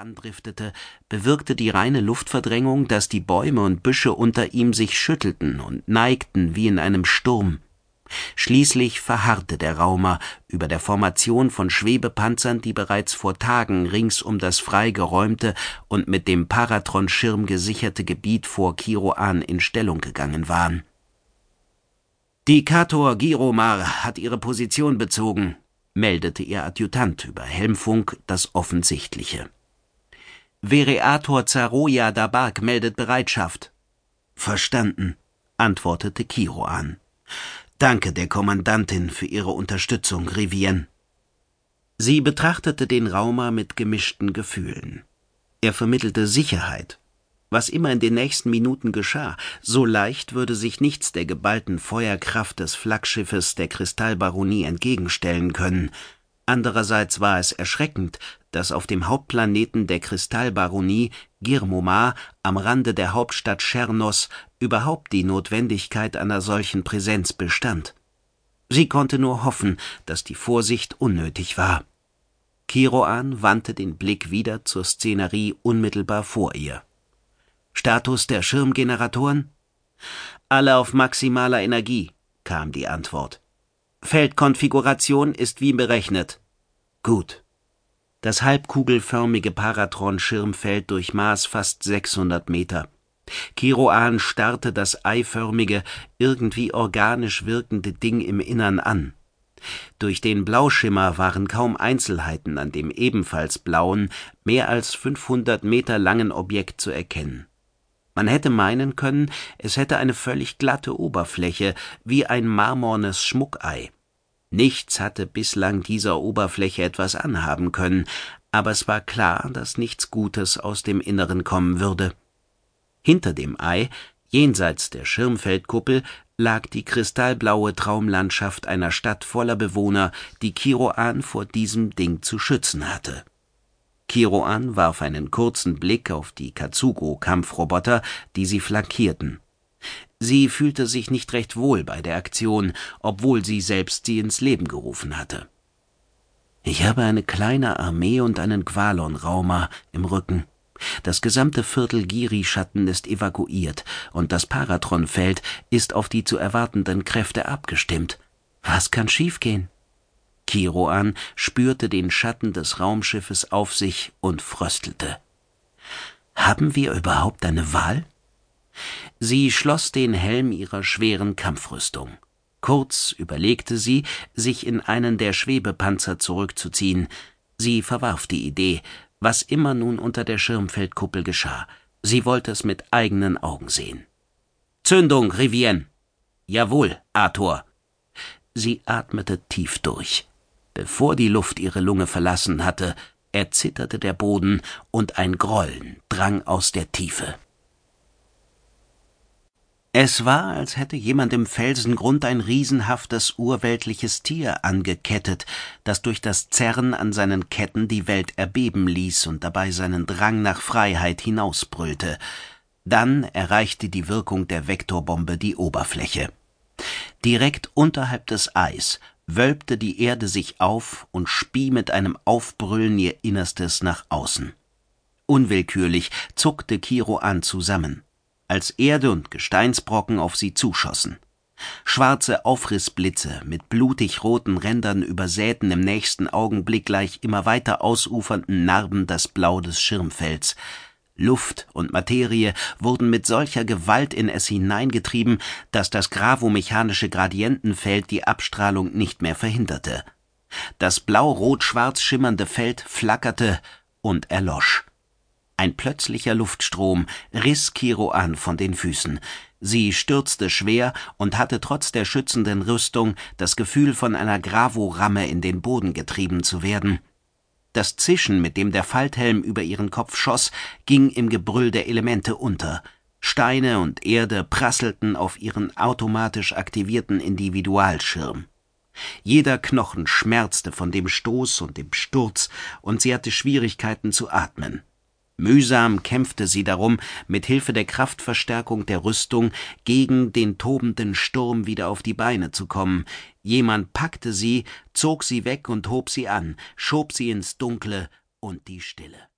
herandriftete, bewirkte die reine Luftverdrängung, dass die Bäume und Büsche unter ihm sich schüttelten und neigten wie in einem Sturm. Schließlich verharrte der Raumer über der Formation von Schwebepanzern, die bereits vor Tagen rings um das frei geräumte und mit dem Paratron-Schirm gesicherte Gebiet vor Kiroan in Stellung gegangen waren. Die Kator Giromar hat ihre Position bezogen, meldete ihr Adjutant über Helmfunk das Offensichtliche. Vereator Zaroja Dabak meldet Bereitschaft. Verstanden, antwortete Kiroan. Danke der Kommandantin für ihre Unterstützung, Rivienne. Sie betrachtete den Raumer mit gemischten Gefühlen. Er vermittelte Sicherheit. Was immer in den nächsten Minuten geschah, so leicht würde sich nichts der geballten Feuerkraft des Flaggschiffes der Kristallbaronie entgegenstellen können. Andererseits war es erschreckend, dass auf dem Hauptplaneten der Kristallbaronie, Girmomar, am Rande der Hauptstadt Chernos, überhaupt die Notwendigkeit einer solchen Präsenz bestand. Sie konnte nur hoffen, dass die Vorsicht unnötig war. Kiroan wandte den Blick wieder zur Szenerie unmittelbar vor ihr. Status der Schirmgeneratoren? Alle auf maximaler Energie, kam die Antwort. Feldkonfiguration ist wie berechnet. Gut. Das halbkugelförmige Paratron-Schirmfeld durchmaß fast 600 Meter. Kiroan starrte das eiförmige, irgendwie organisch wirkende Ding im Innern an. Durch den Blauschimmer waren kaum Einzelheiten an dem ebenfalls blauen, mehr als 500 Meter langen Objekt zu erkennen. Man hätte meinen können, es hätte eine völlig glatte Oberfläche, wie ein marmornes Schmuckei. Nichts hatte bislang dieser Oberfläche etwas anhaben können, aber es war klar, dass nichts Gutes aus dem Inneren kommen würde. Hinter dem Ei, jenseits der Schirmfeldkuppel, lag die kristallblaue Traumlandschaft einer Stadt voller Bewohner, die Kiroan vor diesem Ding zu schützen hatte. Kiroan warf einen kurzen Blick auf die Katsugo-Kampfroboter, die sie flankierten. Sie fühlte sich nicht recht wohl bei der Aktion, obwohl sie selbst sie ins Leben gerufen hatte. Ich habe eine kleine Armee und einen Gwalon-Raumer im Rücken. Das gesamte Viertel Giri-Schatten ist evakuiert und das Paratron-Feld ist auf die zu erwartenden Kräfte abgestimmt. Was kann schiefgehen? Kiroan spürte den Schatten des Raumschiffes auf sich und fröstelte. Haben wir überhaupt eine Wahl? Sie schloss den Helm ihrer schweren Kampfrüstung. Kurz überlegte sie, sich in einen der Schwebepanzer zurückzuziehen. Sie verwarf die Idee, was immer nun unter der Schirmfeldkuppel geschah. Sie wollte es mit eigenen Augen sehen. Zündung, Rivienne. Jawohl, Arthur. Sie atmete tief durch. Bevor die Luft ihre Lunge verlassen hatte, erzitterte der Boden und ein Grollen drang aus der Tiefe. Es war, als hätte jemand im Felsengrund ein riesenhaftes urweltliches Tier angekettet, das durch das Zerren an seinen Ketten die Welt erbeben ließ und dabei seinen Drang nach Freiheit hinausbrüllte. Dann erreichte die Wirkung der Vektorbombe die Oberfläche. Direkt unterhalb des Eis wölbte die Erde sich auf und spie mit einem Aufbrüllen ihr Innerstes nach außen. Unwillkürlich zuckte Kiro an zusammen als Erde und Gesteinsbrocken auf sie zuschossen. Schwarze Aufrissblitze mit blutig roten Rändern übersäten im nächsten Augenblick gleich immer weiter ausufernden Narben das Blau des Schirmfelds. Luft und Materie wurden mit solcher Gewalt in es hineingetrieben, dass das gravomechanische Gradientenfeld die Abstrahlung nicht mehr verhinderte. Das blau-rot-schwarz schimmernde Feld flackerte und erlosch. Ein plötzlicher Luftstrom riss Kiro an von den Füßen. Sie stürzte schwer und hatte trotz der schützenden Rüstung das Gefühl, von einer Gravoramme in den Boden getrieben zu werden. Das Zischen, mit dem der Falthelm über ihren Kopf schoss, ging im Gebrüll der Elemente unter. Steine und Erde prasselten auf ihren automatisch aktivierten Individualschirm. Jeder Knochen schmerzte von dem Stoß und dem Sturz, und sie hatte Schwierigkeiten zu atmen. Mühsam kämpfte sie darum, mit Hilfe der Kraftverstärkung der Rüstung gegen den tobenden Sturm wieder auf die Beine zu kommen. Jemand packte sie, zog sie weg und hob sie an, schob sie ins Dunkle und die Stille.